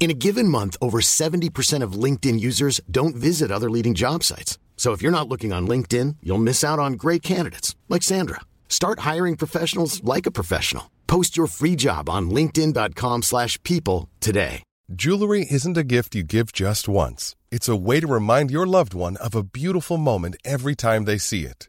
In a given month, over 70% of LinkedIn users don't visit other leading job sites. So if you're not looking on LinkedIn, you'll miss out on great candidates like Sandra. Start hiring professionals like a professional. Post your free job on linkedin.com/people today. Jewelry isn't a gift you give just once. It's a way to remind your loved one of a beautiful moment every time they see it.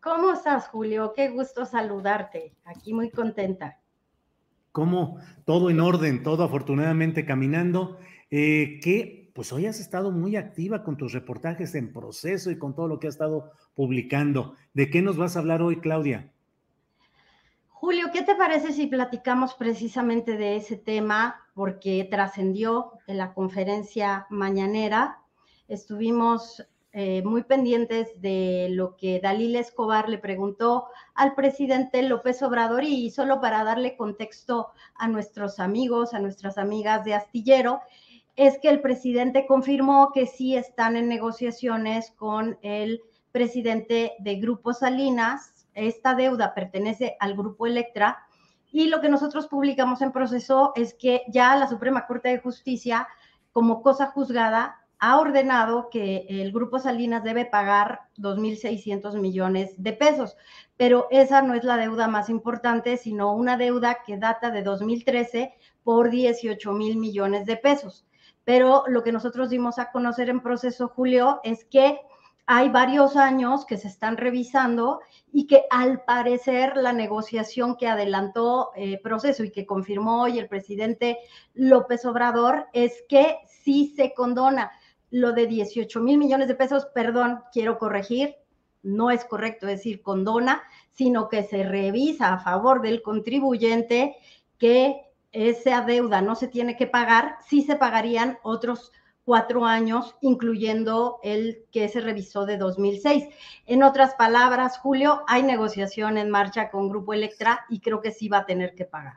¿Cómo estás, Julio? Qué gusto saludarte. Aquí muy contenta. ¿Cómo? Todo en orden, todo afortunadamente caminando. Eh, que pues hoy has estado muy activa con tus reportajes en proceso y con todo lo que has estado publicando. ¿De qué nos vas a hablar hoy, Claudia? Julio, ¿qué te parece si platicamos precisamente de ese tema? Porque trascendió en la conferencia mañanera. Estuvimos eh, muy pendientes de lo que Dalila Escobar le preguntó al presidente López Obrador y solo para darle contexto a nuestros amigos, a nuestras amigas de Astillero, es que el presidente confirmó que sí están en negociaciones con el presidente de Grupo Salinas. Esta deuda pertenece al Grupo Electra y lo que nosotros publicamos en proceso es que ya la Suprema Corte de Justicia, como cosa juzgada, ha ordenado que el Grupo Salinas debe pagar 2.600 millones de pesos, pero esa no es la deuda más importante, sino una deuda que data de 2013 por 18 mil millones de pesos. Pero lo que nosotros dimos a conocer en proceso, Julio, es que hay varios años que se están revisando y que al parecer la negociación que adelantó eh, proceso y que confirmó hoy el presidente López Obrador es que sí se condona lo de 18 mil millones de pesos, perdón, quiero corregir, no es correcto decir condona, sino que se revisa a favor del contribuyente que esa deuda no se tiene que pagar, sí se pagarían otros cuatro años, incluyendo el que se revisó de 2006. En otras palabras, Julio, hay negociación en marcha con Grupo Electra y creo que sí va a tener que pagar.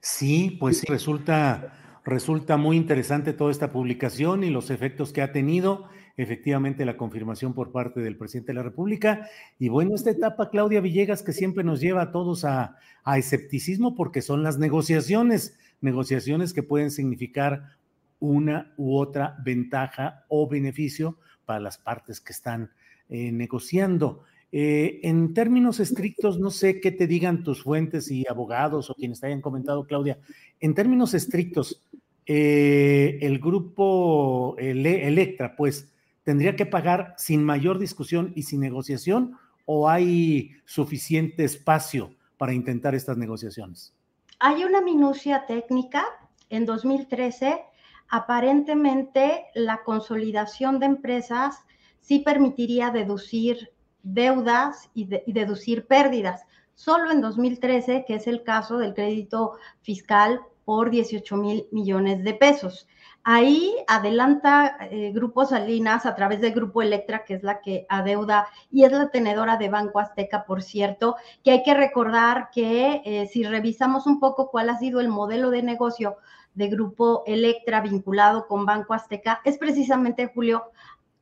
Sí, pues resulta Resulta muy interesante toda esta publicación y los efectos que ha tenido. Efectivamente, la confirmación por parte del presidente de la República. Y bueno, esta etapa, Claudia Villegas, que siempre nos lleva a todos a, escepticismo porque son las negociaciones, negociaciones que pueden significar una u otra ventaja o beneficio para las partes que están eh, negociando. Eh, en términos estrictos, no sé qué te digan tus fuentes y abogados o quienes te hayan comentado, Claudia. En términos estrictos, eh, el grupo Electra, pues, tendría que pagar sin mayor discusión y sin negociación o hay suficiente espacio para intentar estas negociaciones? Hay una minucia técnica. En 2013, aparentemente la consolidación de empresas sí permitiría deducir deudas y, deducir pérdidas. Solo en 2013, que es el caso del crédito fiscal por 18 mil millones de pesos. Ahí adelanta eh, Grupo Salinas a través del Grupo Electra, que es la que adeuda y es la tenedora de Banco Azteca, por cierto, que hay que recordar que eh, si revisamos un poco cuál ha sido el modelo de negocio de Grupo Electra vinculado con Banco Azteca, es precisamente, Julio,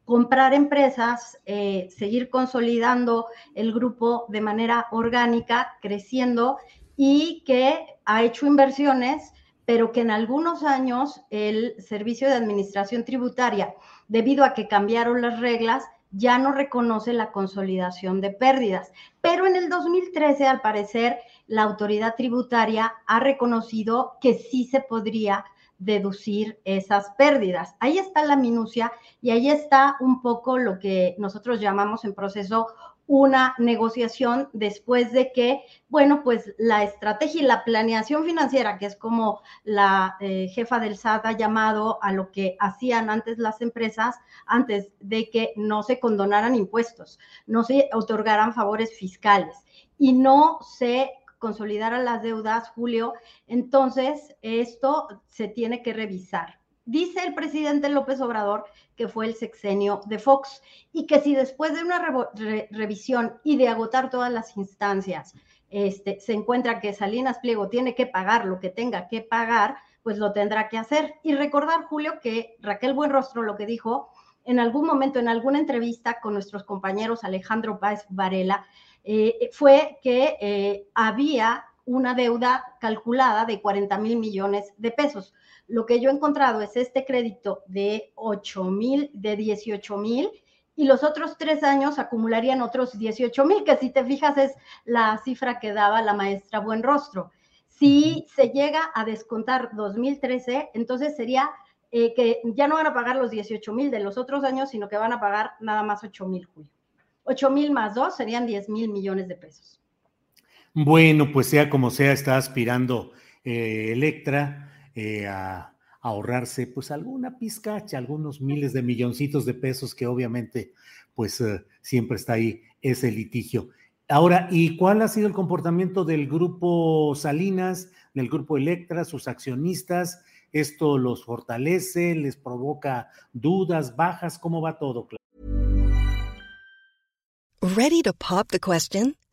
comprar empresas, eh, seguir consolidando el grupo de manera orgánica, creciendo y que ha hecho inversiones, pero que en algunos años el Servicio de Administración Tributaria, debido a que cambiaron las reglas, ya no reconoce la consolidación de pérdidas. Pero en el 2013, al parecer, la autoridad tributaria ha reconocido que sí se podría deducir esas pérdidas. Ahí está la minucia y ahí está un poco lo que nosotros llamamos en proceso una negociación después de que, bueno, pues la estrategia y la planeación financiera, que es como la eh, jefa del SAT ha llamado a lo que hacían antes las empresas, antes de que no se condonaran impuestos, no se otorgaran favores fiscales y no se consolidaran las deudas, Julio, entonces esto se tiene que revisar dice el presidente López Obrador que fue el sexenio de Fox y que si después de una revisión y de agotar todas las instancias este, se encuentra que Salinas Pliego tiene que pagar lo que tenga que pagar, pues lo tendrá que hacer. Y recordar, Julio, que Raquel Buenrostro lo que dijo en algún momento, en alguna entrevista con nuestros compañeros Alejandro Páez Varela, eh, fue que eh, había una deuda calculada de 40 mil millones de pesos lo que yo he encontrado es este crédito de 8 mil, de 18 mil, y los otros tres años acumularían otros 18 mil, que si te fijas es la cifra que daba la maestra Buenrostro. Si se llega a descontar 2013, entonces sería eh, que ya no van a pagar los 18 mil de los otros años, sino que van a pagar nada más 8 mil, Julio. 8 mil más 2 serían 10 mil millones de pesos. Bueno, pues sea como sea, está aspirando eh, Electra eh, a, ahorrarse pues alguna pizcacha, algunos miles de milloncitos de pesos que obviamente pues eh, siempre está ahí ese litigio. Ahora, ¿y cuál ha sido el comportamiento del grupo Salinas, del grupo Electra, sus accionistas? ¿Esto los fortalece, les provoca dudas, bajas? ¿Cómo va todo? Ready to pop the question?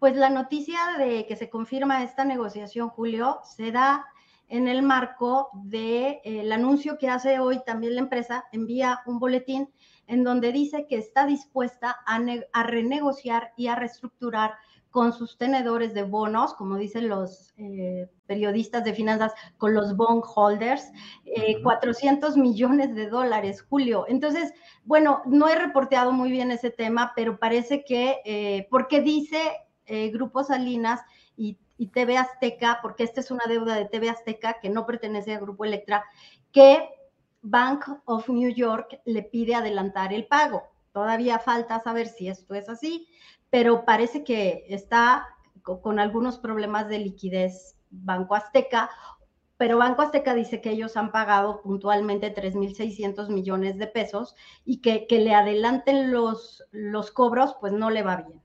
Pues la noticia de que se confirma esta negociación, Julio, se da en el marco del de, eh, anuncio que hace hoy también la empresa, envía un boletín en donde dice que está dispuesta a, a renegociar y a reestructurar con sus tenedores de bonos, como dicen los eh, periodistas de finanzas, con los bondholders, eh, 400 millones de dólares, Julio. Entonces, bueno, no he reporteado muy bien ese tema, pero parece que, eh, porque dice eh, Grupo Salinas y, TV Azteca, porque esta es una deuda de TV Azteca que no pertenece a Grupo Electra, que Bank of New York le pide adelantar el pago. Todavía falta saber si esto es así, pero parece que está con algunos problemas de liquidez Banco Azteca, pero Banco Azteca dice que ellos han pagado puntualmente 3.600 millones de pesos y que, que le adelanten los, los cobros, pues no le va bien.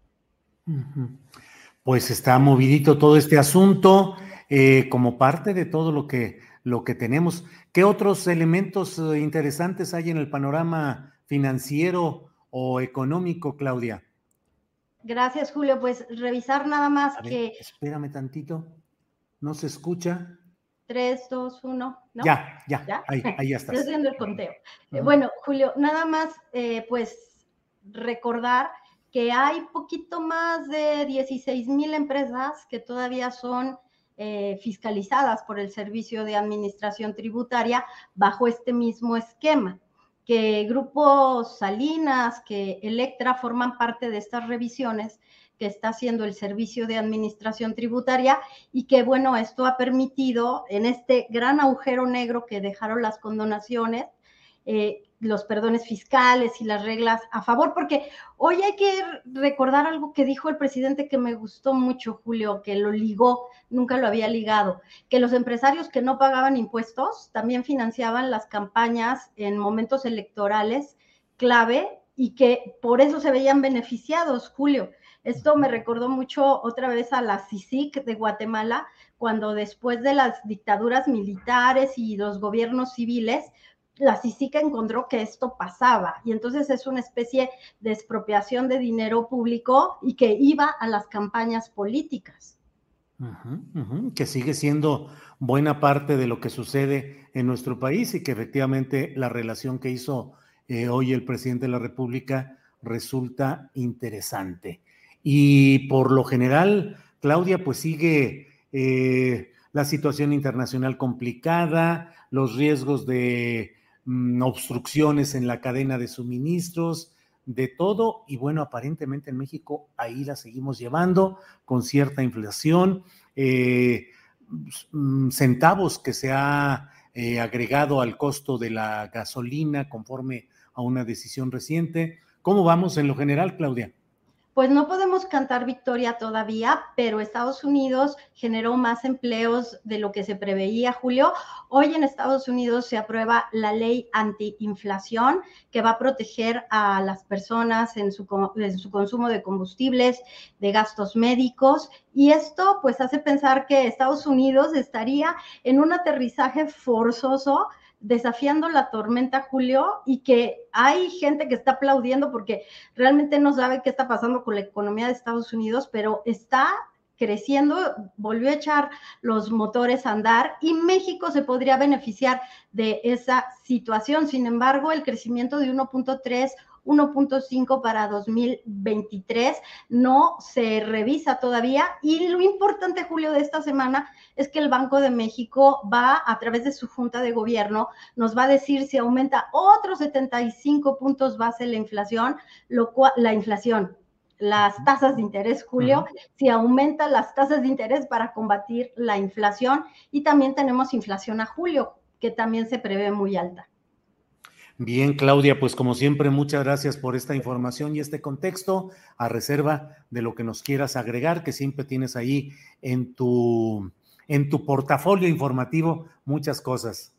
Pues está movidito todo este asunto eh, como parte de todo lo que, lo que tenemos. ¿Qué otros elementos eh, interesantes hay en el panorama financiero o económico, Claudia? Gracias, Julio. Pues revisar nada más que. espérame tantito. No se escucha. Tres, dos, uno. Ya, ya, Ahí, ahí ya estás. Estoy haciendo el conteo. Bueno, Julio, nada más, pues recordar que hay poquito más de 16 mil empresas que todavía son eh, fiscalizadas por el Servicio de Administración Tributaria bajo este mismo esquema, que grupos Salinas, que Electra forman parte de estas revisiones que está haciendo el Servicio de Administración Tributaria y que, bueno, esto ha permitido en este gran agujero negro que dejaron las condonaciones, eh, los perdones fiscales y las reglas a favor, porque hoy hay que recordar algo que dijo el presidente que me gustó mucho, Julio, que lo ligó, nunca lo había ligado, que los empresarios que no pagaban impuestos también financiaban las campañas en momentos electorales clave y que por eso se veían beneficiados, Julio. Esto me recordó mucho otra vez a la CICIC de Guatemala, cuando después de las dictaduras militares y los gobiernos civiles, la CICIC encontró que esto pasaba y entonces es una especie de expropiación de dinero público y que iba a las campañas políticas. que sigue siendo buena parte de lo que sucede en nuestro país y que efectivamente la relación que hizo eh, hoy el presidente de la República resulta interesante. Y por lo general, Claudia, pues sigue eh, la situación internacional complicada, los riesgos de obstrucciones en la cadena de suministros, de todo. Y bueno, aparentemente en México ahí la seguimos llevando con cierta inflación, eh, mm, centavos que se ha agregado al costo de la gasolina conforme a una decisión reciente. ¿Cómo vamos en lo general, Claudia? Pues no podemos cantar victoria todavía, pero Estados Unidos generó más empleos de lo que se preveía, Julio. Hoy en Estados Unidos se aprueba la ley antiinflación que va a proteger a las personas en su, en su consumo de combustibles, de gastos médicos. Y esto pues hace pensar que Estados Unidos estaría en un aterrizaje forzoso desafiando la tormenta, Julio, y que hay gente que está aplaudiendo porque realmente no sabe qué está pasando con la economía de Estados Unidos, pero está creciendo, volvió a echar los motores a andar y México se podría beneficiar de esa situación. Sin embargo, el crecimiento de 1.3 1.5 para 2023. No se revisa todavía. Y lo importante, Julio, de esta semana es que el Banco de México va, a través de su Junta de Gobierno, nos va a decir si aumenta otros 75 puntos base la inflación, lo cual, la inflación, las tasas de interés, Julio, si aumenta las tasas de interés para combatir la inflación. Y también tenemos inflación a julio, que también se prevé muy alta. Bien, Claudia, pues como siempre, muchas gracias por esta información y este contexto, a reserva de lo que nos quieras agregar, que siempre tienes ahí en tu, en tu portafolio informativo muchas cosas.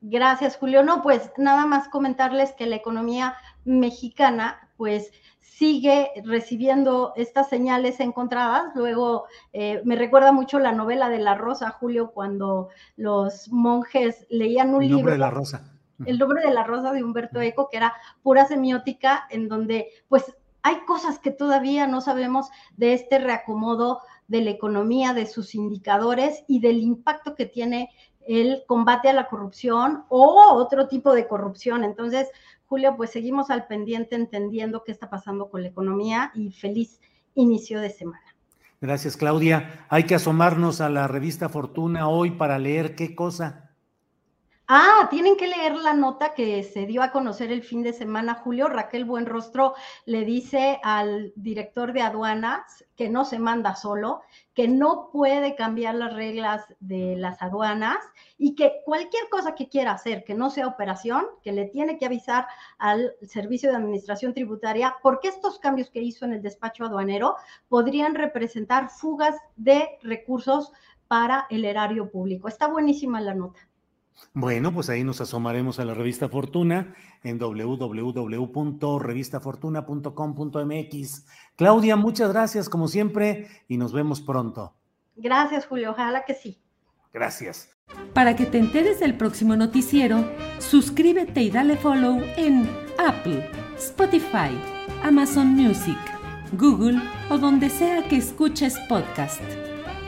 Gracias, Julio. No, pues nada más comentarles que la economía mexicana, pues sigue recibiendo estas señales encontradas. Luego eh, me recuerda mucho la novela de La Rosa, Julio, cuando los monjes leían un libro. de la Rosa el nombre de la rosa de Humberto Eco, que era pura semiótica, en donde pues hay cosas que todavía no sabemos de este reacomodo de la economía, de sus indicadores y del impacto que tiene el combate a la corrupción o otro tipo de corrupción. Entonces, Julio, pues seguimos al pendiente entendiendo qué está pasando con la economía y feliz inicio de semana. Gracias, Claudia. Hay que asomarnos a la revista Fortuna hoy para leer qué cosa. Ah, tienen que leer la nota que se dio a conocer el fin de semana, Julio. Raquel Buenrostro le dice al director de aduanas que no se manda solo, que no puede cambiar las reglas de las aduanas y que cualquier cosa que quiera hacer que no sea operación, que le tiene que avisar al Servicio de Administración Tributaria, porque estos cambios que hizo en el despacho aduanero podrían representar fugas de recursos para el erario público. Está buenísima la nota. Bueno, pues ahí nos asomaremos a la revista Fortuna en www.revistafortuna.com.mx. Claudia, muchas gracias como siempre y nos vemos pronto. Gracias, Julio. Ojalá que sí. Gracias. Para que te enteres del próximo noticiero, suscríbete y dale follow en Apple, Spotify, Amazon Music, Google o donde sea que escuches podcast